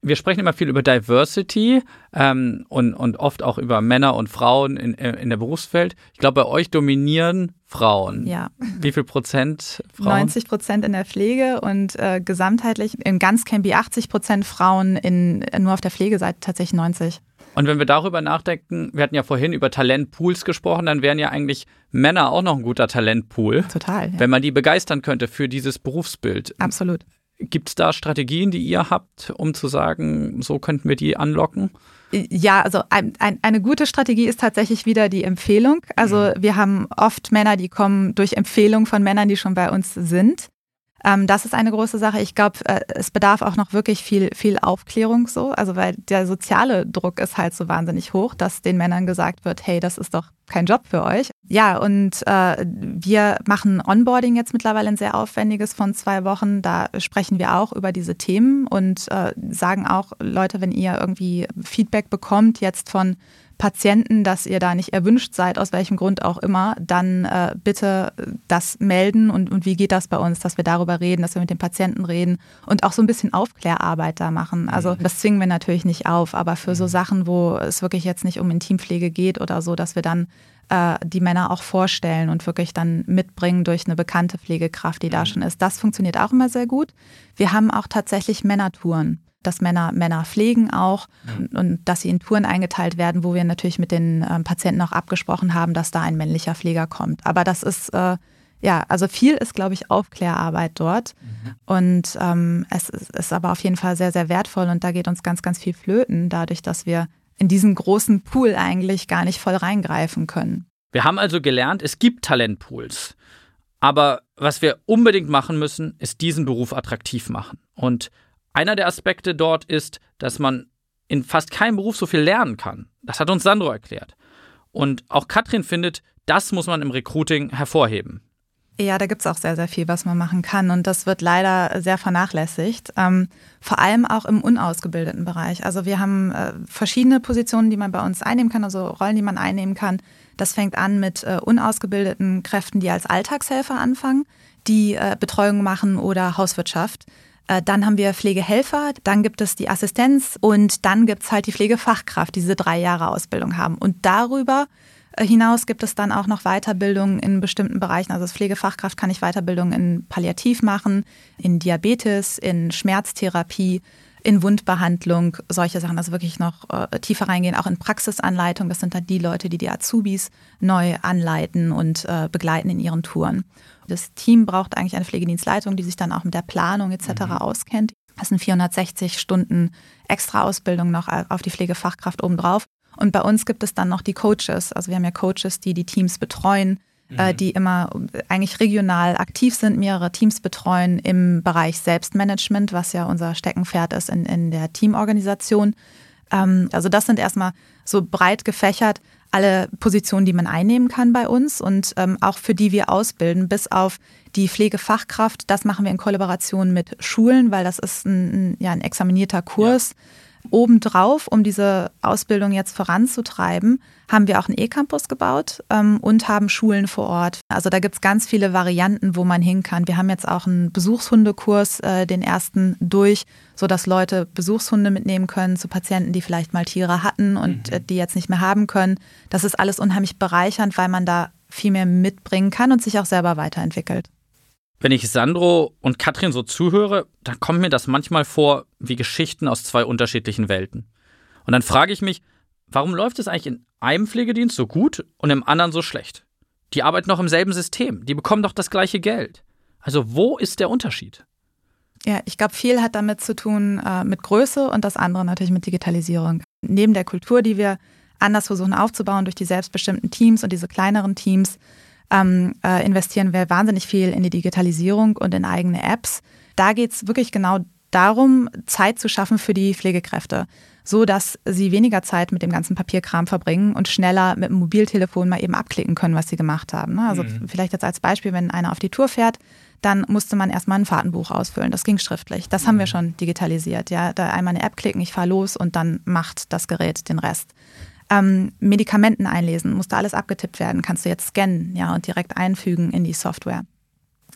Wir sprechen immer viel über Diversity ähm, und, und oft auch über Männer und Frauen in, in der Berufswelt. Ich glaube, bei euch dominieren Frauen. Ja. Wie viel Prozent Frauen? 90 Prozent in der Pflege und äh, gesamtheitlich in ganz Campy 80 Prozent Frauen, in, nur auf der Pflegeseite tatsächlich 90. Und wenn wir darüber nachdenken, wir hatten ja vorhin über Talentpools gesprochen, dann wären ja eigentlich Männer auch noch ein guter Talentpool. Total. Ja. Wenn man die begeistern könnte für dieses Berufsbild. Absolut. Gibt es da Strategien, die ihr habt, um zu sagen, so könnten wir die anlocken? Ja, also ein, ein, eine gute Strategie ist tatsächlich wieder die Empfehlung. Also mhm. wir haben oft Männer, die kommen durch Empfehlung von Männern, die schon bei uns sind. Ähm, das ist eine große Sache. Ich glaube, äh, es bedarf auch noch wirklich viel, viel Aufklärung so. Also weil der soziale Druck ist halt so wahnsinnig hoch, dass den Männern gesagt wird, hey, das ist doch kein Job für euch. Ja, und äh, wir machen Onboarding jetzt mittlerweile ein sehr aufwendiges von zwei Wochen. Da sprechen wir auch über diese Themen und äh, sagen auch, Leute, wenn ihr irgendwie Feedback bekommt jetzt von Patienten, dass ihr da nicht erwünscht seid, aus welchem Grund auch immer, dann äh, bitte das melden und, und wie geht das bei uns, dass wir darüber reden, dass wir mit den Patienten reden und auch so ein bisschen Aufklärarbeit da machen. Also mhm. das zwingen wir natürlich nicht auf, aber für so mhm. Sachen, wo es wirklich jetzt nicht um Intimpflege geht oder so, dass wir dann äh, die Männer auch vorstellen und wirklich dann mitbringen durch eine bekannte Pflegekraft, die da mhm. schon ist. Das funktioniert auch immer sehr gut. Wir haben auch tatsächlich Männertouren dass Männer Männer pflegen auch und, und, dass sie in Touren eingeteilt werden, wo wir natürlich mit den ähm, Patienten auch abgesprochen haben, dass da ein männlicher Pfleger kommt. Aber das ist äh, ja, also viel ist, glaube ich, Aufklärarbeit dort. Mhm. Und ähm, es ist, ist aber auf jeden Fall sehr, sehr wertvoll und da geht uns ganz, ganz viel flöten, dadurch, dass wir in diesen großen Pool eigentlich gar nicht voll reingreifen können. Wir haben also gelernt, es gibt Talentpools. Aber was wir unbedingt machen müssen, ist diesen Beruf attraktiv machen. Und einer der Aspekte dort ist, dass man in fast keinem Beruf so viel lernen kann. Das hat uns Sandro erklärt. Und auch Katrin findet, das muss man im Recruiting hervorheben. Ja, da gibt es auch sehr, sehr viel, was man machen kann. Und das wird leider sehr vernachlässigt. Ähm, vor allem auch im unausgebildeten Bereich. Also wir haben äh, verschiedene Positionen, die man bei uns einnehmen kann, also Rollen, die man einnehmen kann. Das fängt an mit äh, unausgebildeten Kräften, die als Alltagshelfer anfangen, die äh, Betreuung machen oder Hauswirtschaft. Äh, dann haben wir Pflegehelfer, dann gibt es die Assistenz und dann gibt es halt die Pflegefachkraft, die diese drei Jahre Ausbildung haben. Und darüber äh, hinaus gibt es dann auch noch Weiterbildung in bestimmten Bereichen. Also als Pflegefachkraft kann ich Weiterbildung in Palliativ machen, in Diabetes, in Schmerztherapie, in Wundbehandlung, solche Sachen. Also wirklich noch äh, tiefer reingehen, auch in Praxisanleitung. Das sind dann die Leute, die die Azubis neu anleiten und äh, begleiten in ihren Touren. Das Team braucht eigentlich eine Pflegedienstleitung, die sich dann auch mit der Planung etc. Mhm. auskennt. Das sind 460 Stunden extra Ausbildung noch auf die Pflegefachkraft obendrauf. Und bei uns gibt es dann noch die Coaches. Also wir haben ja Coaches, die die Teams betreuen, mhm. die immer eigentlich regional aktiv sind, mehrere Teams betreuen im Bereich Selbstmanagement, was ja unser Steckenpferd ist in, in der Teamorganisation. Ähm, also das sind erstmal so breit gefächert alle Positionen, die man einnehmen kann bei uns und ähm, auch für die wir ausbilden, bis auf die Pflegefachkraft. Das machen wir in Kollaboration mit Schulen, weil das ist ein, ein ja, ein examinierter Kurs. Ja Obendrauf, um diese Ausbildung jetzt voranzutreiben, haben wir auch einen E-Campus gebaut ähm, und haben Schulen vor Ort. Also da gibt es ganz viele Varianten, wo man hin kann. Wir haben jetzt auch einen Besuchshundekurs, äh, den ersten durch, sodass Leute Besuchshunde mitnehmen können zu Patienten, die vielleicht mal Tiere hatten und mhm. äh, die jetzt nicht mehr haben können. Das ist alles unheimlich bereichernd, weil man da viel mehr mitbringen kann und sich auch selber weiterentwickelt. Wenn ich Sandro und Katrin so zuhöre, dann kommt mir das manchmal vor wie Geschichten aus zwei unterschiedlichen Welten. Und dann frage ich mich, warum läuft es eigentlich in einem Pflegedienst so gut und im anderen so schlecht? Die arbeiten noch im selben System, die bekommen doch das gleiche Geld. Also wo ist der Unterschied? Ja, ich glaube, viel hat damit zu tun äh, mit Größe und das andere natürlich mit Digitalisierung. Neben der Kultur, die wir anders versuchen aufzubauen durch die selbstbestimmten Teams und diese kleineren Teams, ähm, äh, investieren wir wahnsinnig viel in die Digitalisierung und in eigene Apps. Da geht es wirklich genau darum, Zeit zu schaffen für die Pflegekräfte, so dass sie weniger Zeit mit dem ganzen Papierkram verbringen und schneller mit dem Mobiltelefon mal eben abklicken können, was sie gemacht haben. Ne? Also mhm. vielleicht jetzt als Beispiel, wenn einer auf die Tour fährt, dann musste man erstmal ein Fahrtenbuch ausfüllen. Das ging schriftlich. Das haben wir mhm. schon digitalisiert. Ja, da einmal eine App klicken, ich fahre los und dann macht das Gerät den Rest ähm, Medikamenten einlesen, musste alles abgetippt werden, kannst du jetzt scannen, ja, und direkt einfügen in die Software.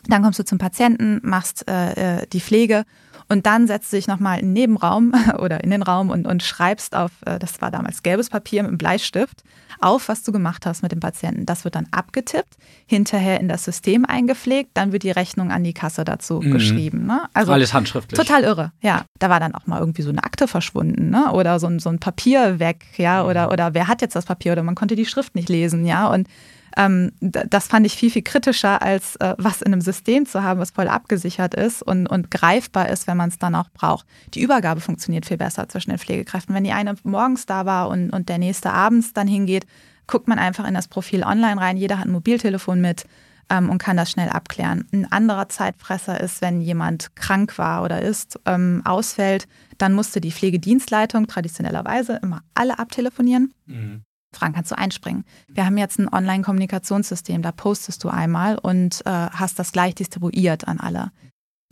Dann kommst du zum Patienten, machst äh, äh die Pflege und dann setzt du dich nochmal in den Nebenraum oder in den Raum und, und schreibst auf, äh, das war damals gelbes Papier mit einem Bleistift, auf, was du gemacht hast mit dem Patienten. Das wird dann abgetippt, hinterher in das System eingepflegt, dann wird die Rechnung an die Kasse dazu mhm. geschrieben. Ne? Also Alles handschriftlich. Total irre, ja. Da war dann auch mal irgendwie so eine Akte verschwunden, ne? Oder so ein, so ein Papier weg, ja, oder, mhm. oder wer hat jetzt das Papier oder man konnte die Schrift nicht lesen, ja. Und ähm, das fand ich viel, viel kritischer, als äh, was in einem System zu haben, was voll abgesichert ist und, und greifbar ist, wenn man es dann auch braucht. Die Übergabe funktioniert viel besser zwischen den Pflegekräften. Wenn die eine morgens da war und, und der nächste abends dann hingeht, guckt man einfach in das Profil online rein. Jeder hat ein Mobiltelefon mit ähm, und kann das schnell abklären. Ein anderer Zeitfresser ist, wenn jemand krank war oder ist, ähm, ausfällt, dann musste die Pflegedienstleitung traditionellerweise immer alle abtelefonieren. Mhm. Fragen kannst du einspringen. Wir haben jetzt ein Online-Kommunikationssystem, da postest du einmal und äh, hast das gleich distribuiert an alle.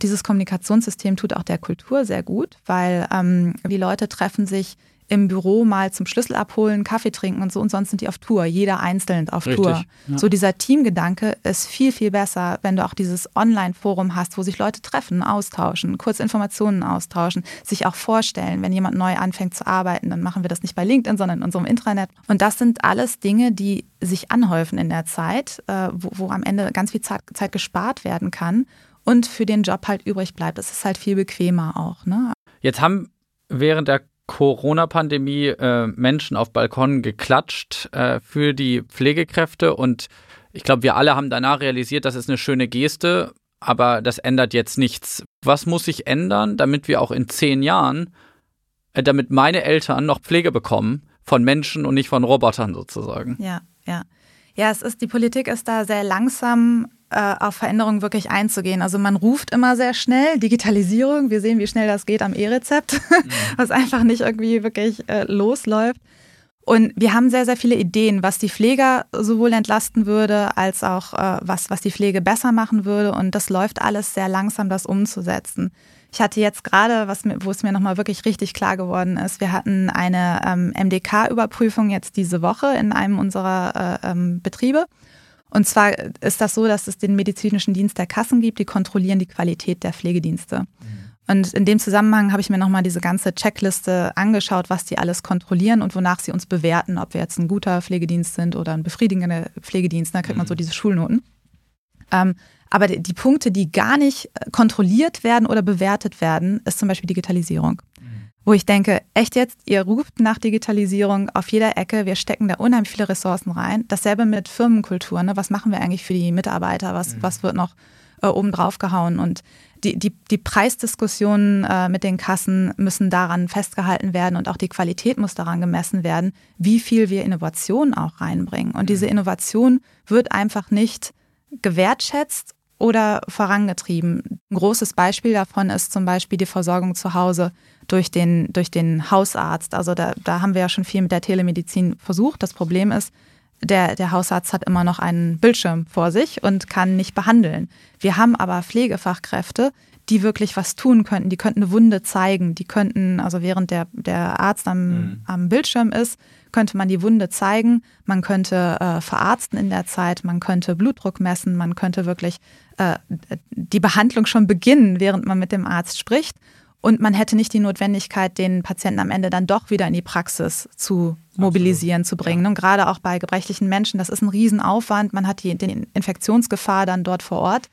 Dieses Kommunikationssystem tut auch der Kultur sehr gut, weil ähm, die Leute treffen sich im Büro mal zum Schlüssel abholen, Kaffee trinken und so und sonst sind die auf Tour, jeder einzeln auf Richtig, Tour. Ja. So dieser Teamgedanke ist viel, viel besser, wenn du auch dieses Online-Forum hast, wo sich Leute treffen, austauschen, kurz Informationen austauschen, sich auch vorstellen. Wenn jemand neu anfängt zu arbeiten, dann machen wir das nicht bei LinkedIn, sondern in unserem Intranet. Und das sind alles Dinge, die sich anhäufen in der Zeit, äh, wo, wo am Ende ganz viel Zeit, Zeit gespart werden kann und für den Job halt übrig bleibt. Das ist halt viel bequemer auch. Ne? Jetzt haben während der Corona-Pandemie äh, Menschen auf Balkonen geklatscht äh, für die Pflegekräfte und Ich glaube, wir alle haben danach realisiert, das ist eine schöne Geste, aber das ändert jetzt nichts. Was muss sich ändern, damit wir auch in zehn Jahren, äh, damit meine Eltern noch Pflege bekommen von Menschen und nicht von Robotern sozusagen? Ja, ja. Ja, es ist, die Politik ist da sehr langsam äh, auf Veränderungen wirklich einzugehen. Also man ruft immer sehr schnell Digitalisierung. Wir sehen, wie schnell das geht am E-Rezept, mhm. was einfach nicht irgendwie wirklich äh, losläuft. Und wir haben sehr, sehr viele Ideen, was die Pfleger sowohl entlasten würde, als auch äh, was, was die Pflege besser machen würde. Und das läuft alles sehr langsam, das umzusetzen. Ich hatte jetzt gerade, was wo es mir nochmal wirklich richtig klar geworden ist, wir hatten eine ähm, MDK-Überprüfung jetzt diese Woche in einem unserer äh, ähm, Betriebe. Und zwar ist das so, dass es den medizinischen Dienst der Kassen gibt, die kontrollieren die Qualität der Pflegedienste. Mhm. Und in dem Zusammenhang habe ich mir nochmal diese ganze Checkliste angeschaut, was die alles kontrollieren und wonach sie uns bewerten, ob wir jetzt ein guter Pflegedienst sind oder ein befriedigender Pflegedienst. Da kriegt man so mhm. diese Schulnoten. Ähm, aber die, die, Punkte, die gar nicht äh, kontrolliert werden oder bewertet werden, ist zum Beispiel Digitalisierung. Mhm. Wo ich denke, echt jetzt, ihr ruft nach Digitalisierung auf jeder Ecke, wir stecken da unheimlich viele Ressourcen rein. Dasselbe mit Firmenkultur. Ne? Was machen wir eigentlich für die Mitarbeiter? Was, mhm. was wird noch äh, oben drauf gehauen? Und die, die, die Preisdiskussionen äh, mit den Kassen müssen daran festgehalten werden und auch die Qualität muss daran gemessen werden, wie viel wir Innovation auch reinbringen. Und diese mhm. Innovation wird einfach nicht gewertschätzt oder vorangetrieben. Ein großes Beispiel davon ist zum Beispiel die Versorgung zu Hause durch den, durch den Hausarzt. Also da, da haben wir ja schon viel mit der Telemedizin versucht. Das Problem ist, der, der Hausarzt hat immer noch einen Bildschirm vor sich und kann nicht behandeln. Wir haben aber Pflegefachkräfte, die wirklich was tun könnten. Die könnten eine Wunde zeigen. Die könnten, also während der, der Arzt am, mhm. am Bildschirm ist, könnte man die Wunde zeigen. Man könnte äh, verarzten in der Zeit. Man könnte Blutdruck messen. Man könnte wirklich äh, die Behandlung schon beginnen, während man mit dem Arzt spricht. Und man hätte nicht die Notwendigkeit, den Patienten am Ende dann doch wieder in die Praxis zu mobilisieren, Absolut. zu bringen. Ja. Und gerade auch bei gebrechlichen Menschen, das ist ein Riesenaufwand. Man hat die, die Infektionsgefahr dann dort vor Ort.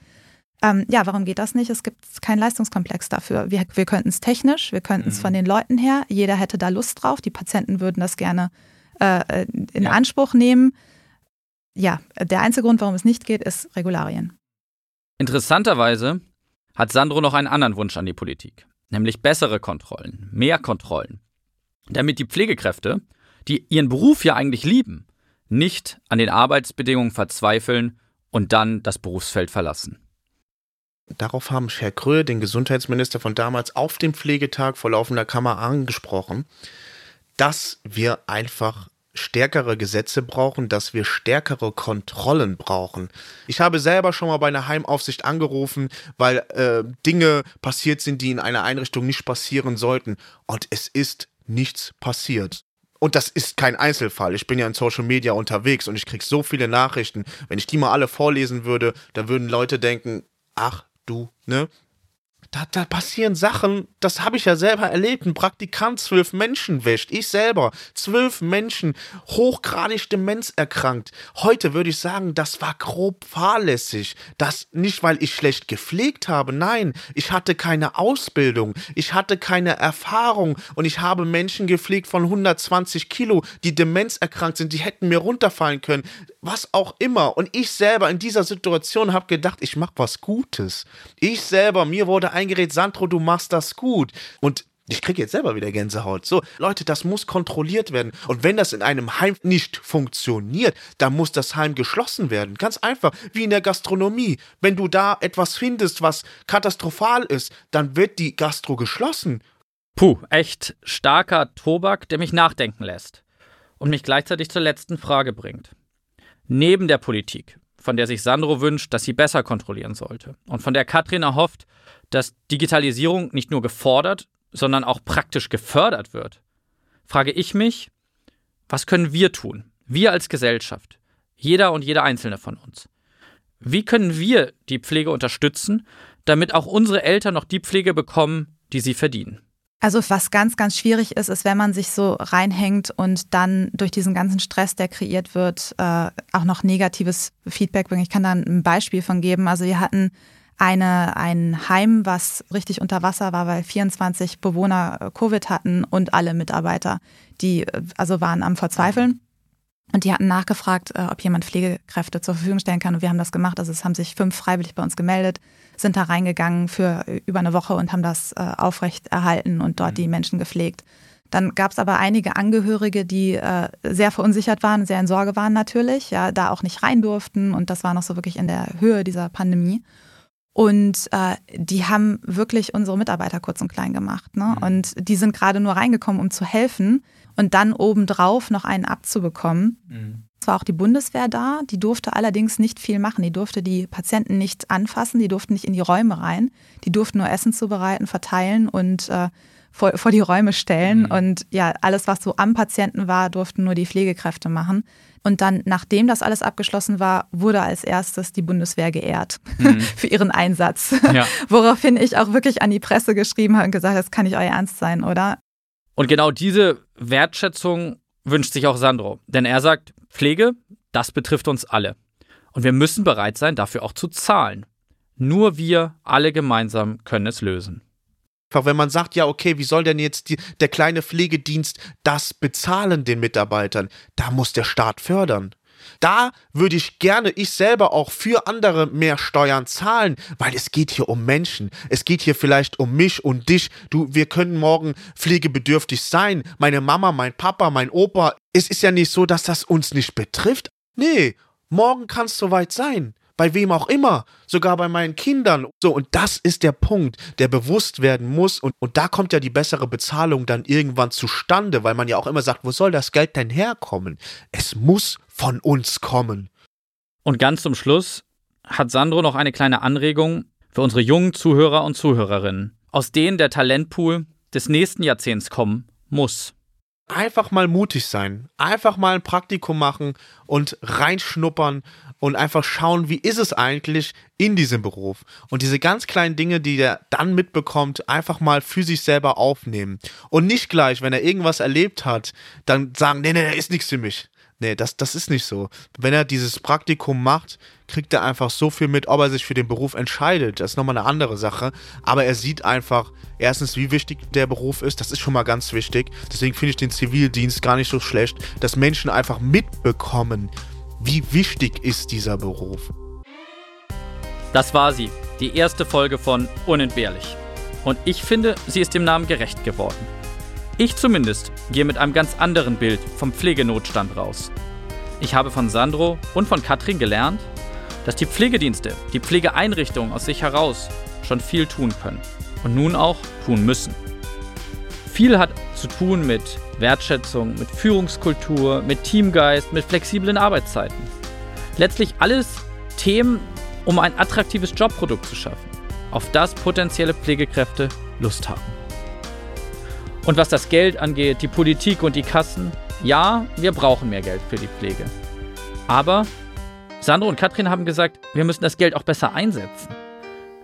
Ähm, ja, warum geht das nicht? Es gibt keinen Leistungskomplex dafür. Wir, wir könnten es technisch, wir könnten es mhm. von den Leuten her. Jeder hätte da Lust drauf. Die Patienten würden das gerne äh, in ja. Anspruch nehmen. Ja, der einzige Grund, warum es nicht geht, ist Regularien. Interessanterweise hat Sandro noch einen anderen Wunsch an die Politik nämlich bessere Kontrollen, mehr Kontrollen, damit die Pflegekräfte, die ihren Beruf ja eigentlich lieben, nicht an den Arbeitsbedingungen verzweifeln und dann das Berufsfeld verlassen. Darauf haben Herr Kröhe, den Gesundheitsminister von damals, auf dem Pflegetag vor laufender Kammer angesprochen, dass wir einfach stärkere Gesetze brauchen, dass wir stärkere Kontrollen brauchen. Ich habe selber schon mal bei einer Heimaufsicht angerufen, weil äh, Dinge passiert sind, die in einer Einrichtung nicht passieren sollten. Und es ist nichts passiert. Und das ist kein Einzelfall. Ich bin ja in Social Media unterwegs und ich kriege so viele Nachrichten. Wenn ich die mal alle vorlesen würde, dann würden Leute denken, ach du, ne? Da, da passieren Sachen, das habe ich ja selber erlebt. Ein Praktikant zwölf Menschen wäscht. Ich selber. Zwölf Menschen, hochgradig Demenz erkrankt. Heute würde ich sagen, das war grob fahrlässig. Das nicht, weil ich schlecht gepflegt habe. Nein, ich hatte keine Ausbildung. Ich hatte keine Erfahrung. Und ich habe Menschen gepflegt von 120 Kilo, die Demenz erkrankt sind. Die hätten mir runterfallen können. Was auch immer. Und ich selber in dieser Situation habe gedacht, ich mache was Gutes. Ich selber, mir wurde ein eingeredet, Sandro, du machst das gut. Und ich kriege jetzt selber wieder Gänsehaut. So, Leute, das muss kontrolliert werden. Und wenn das in einem Heim nicht funktioniert, dann muss das Heim geschlossen werden. Ganz einfach, wie in der Gastronomie. Wenn du da etwas findest, was katastrophal ist, dann wird die Gastro geschlossen. Puh, echt starker Tobak, der mich nachdenken lässt. Und mich gleichzeitig zur letzten Frage bringt. Neben der Politik, von der sich Sandro wünscht, dass sie besser kontrollieren sollte, und von der Katrin erhofft, dass Digitalisierung nicht nur gefordert, sondern auch praktisch gefördert wird, frage ich mich, was können wir tun? Wir als Gesellschaft, jeder und jeder einzelne von uns. Wie können wir die Pflege unterstützen, damit auch unsere Eltern noch die Pflege bekommen, die sie verdienen? Also was ganz, ganz schwierig ist, ist, wenn man sich so reinhängt und dann durch diesen ganzen Stress, der kreiert wird, äh, auch noch negatives Feedback bringt. Ich kann da ein Beispiel von geben. Also wir hatten eine, ein Heim, was richtig unter Wasser war, weil 24 Bewohner äh, Covid hatten und alle Mitarbeiter, die äh, also waren am Verzweifeln. Und die hatten nachgefragt, äh, ob jemand Pflegekräfte zur Verfügung stellen kann. Und wir haben das gemacht. Also es haben sich fünf freiwillig bei uns gemeldet, sind da reingegangen für über eine Woche und haben das aufrecht erhalten und dort mhm. die Menschen gepflegt. Dann gab es aber einige Angehörige, die äh, sehr verunsichert waren, sehr in Sorge waren natürlich, ja, da auch nicht rein durften. Und das war noch so wirklich in der Höhe dieser Pandemie. Und äh, die haben wirklich unsere Mitarbeiter kurz und klein gemacht. Ne? Mhm. Und die sind gerade nur reingekommen, um zu helfen und dann obendrauf noch einen abzubekommen. Mhm. Es war auch die Bundeswehr da, die durfte allerdings nicht viel machen. Die durfte die Patienten nicht anfassen, die durften nicht in die Räume rein. Die durften nur Essen zubereiten, verteilen und äh, vor, vor die Räume stellen. Mhm. Und ja, alles, was so am Patienten war, durften nur die Pflegekräfte machen. Und dann, nachdem das alles abgeschlossen war, wurde als erstes die Bundeswehr geehrt mhm. für ihren Einsatz. Ja. Woraufhin ich auch wirklich an die Presse geschrieben habe und gesagt, das kann nicht euer Ernst sein, oder? Und genau diese Wertschätzung wünscht sich auch Sandro. Denn er sagt, Pflege, das betrifft uns alle. Und wir müssen bereit sein, dafür auch zu zahlen. Nur wir alle gemeinsam können es lösen. Wenn man sagt, ja, okay, wie soll denn jetzt die, der kleine Pflegedienst das bezahlen den Mitarbeitern? Da muss der Staat fördern. Da würde ich gerne ich selber auch für andere mehr Steuern zahlen, weil es geht hier um Menschen. Es geht hier vielleicht um mich und dich. Du, wir können morgen pflegebedürftig sein. Meine Mama, mein Papa, mein Opa. Es ist ja nicht so, dass das uns nicht betrifft. Nee, morgen kann es soweit sein bei wem auch immer, sogar bei meinen Kindern. So, und das ist der Punkt, der bewusst werden muss. Und, und da kommt ja die bessere Bezahlung dann irgendwann zustande, weil man ja auch immer sagt, wo soll das Geld denn herkommen? Es muss von uns kommen. Und ganz zum Schluss hat Sandro noch eine kleine Anregung für unsere jungen Zuhörer und Zuhörerinnen, aus denen der Talentpool des nächsten Jahrzehnts kommen muss. Einfach mal mutig sein, einfach mal ein Praktikum machen und reinschnuppern und einfach schauen, wie ist es eigentlich in diesem Beruf. Und diese ganz kleinen Dinge, die er dann mitbekommt, einfach mal für sich selber aufnehmen. Und nicht gleich, wenn er irgendwas erlebt hat, dann sagen, nee, nee, nee, ist nichts für mich. Nee, das, das ist nicht so. Wenn er dieses Praktikum macht, kriegt er einfach so viel mit, ob er sich für den Beruf entscheidet. Das ist nochmal eine andere Sache. Aber er sieht einfach, erstens, wie wichtig der Beruf ist. Das ist schon mal ganz wichtig. Deswegen finde ich den Zivildienst gar nicht so schlecht, dass Menschen einfach mitbekommen, wie wichtig ist dieser Beruf. Das war sie, die erste Folge von Unentbehrlich. Und ich finde, sie ist dem Namen gerecht geworden. Ich zumindest gehe mit einem ganz anderen Bild vom Pflegenotstand raus. Ich habe von Sandro und von Katrin gelernt, dass die Pflegedienste, die Pflegeeinrichtungen aus sich heraus schon viel tun können und nun auch tun müssen. Viel hat zu tun mit Wertschätzung, mit Führungskultur, mit Teamgeist, mit flexiblen Arbeitszeiten. Letztlich alles Themen, um ein attraktives Jobprodukt zu schaffen, auf das potenzielle Pflegekräfte Lust haben. Und was das Geld angeht, die Politik und die Kassen, ja, wir brauchen mehr Geld für die Pflege. Aber Sandro und Katrin haben gesagt, wir müssen das Geld auch besser einsetzen.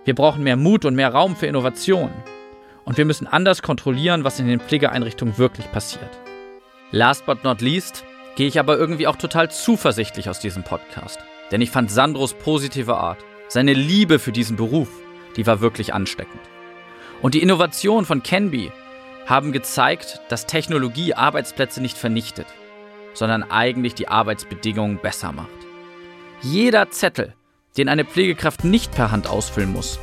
Wir brauchen mehr Mut und mehr Raum für Innovation. Und wir müssen anders kontrollieren, was in den Pflegeeinrichtungen wirklich passiert. Last but not least gehe ich aber irgendwie auch total zuversichtlich aus diesem Podcast. Denn ich fand Sandros positive Art, seine Liebe für diesen Beruf, die war wirklich ansteckend. Und die Innovation von Kenby haben gezeigt, dass Technologie Arbeitsplätze nicht vernichtet, sondern eigentlich die Arbeitsbedingungen besser macht. Jeder Zettel, den eine Pflegekraft nicht per Hand ausfüllen muss,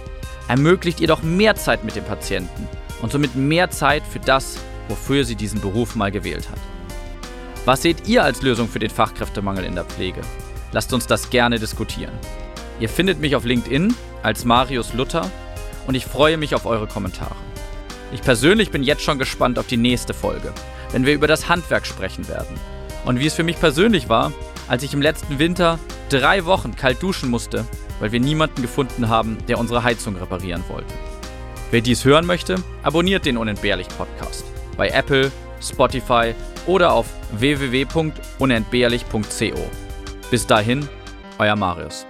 ermöglicht ihr doch mehr Zeit mit dem Patienten und somit mehr Zeit für das, wofür sie diesen Beruf mal gewählt hat. Was seht ihr als Lösung für den Fachkräftemangel in der Pflege? Lasst uns das gerne diskutieren. Ihr findet mich auf LinkedIn als Marius Luther und ich freue mich auf eure Kommentare. Ich persönlich bin jetzt schon gespannt auf die nächste Folge, wenn wir über das Handwerk sprechen werden. Und wie es für mich persönlich war, als ich im letzten Winter drei Wochen kalt duschen musste, weil wir niemanden gefunden haben, der unsere Heizung reparieren wollte. Wer dies hören möchte, abonniert den Unentbehrlich Podcast bei Apple, Spotify oder auf www.unentbehrlich.co. Bis dahin, euer Marius.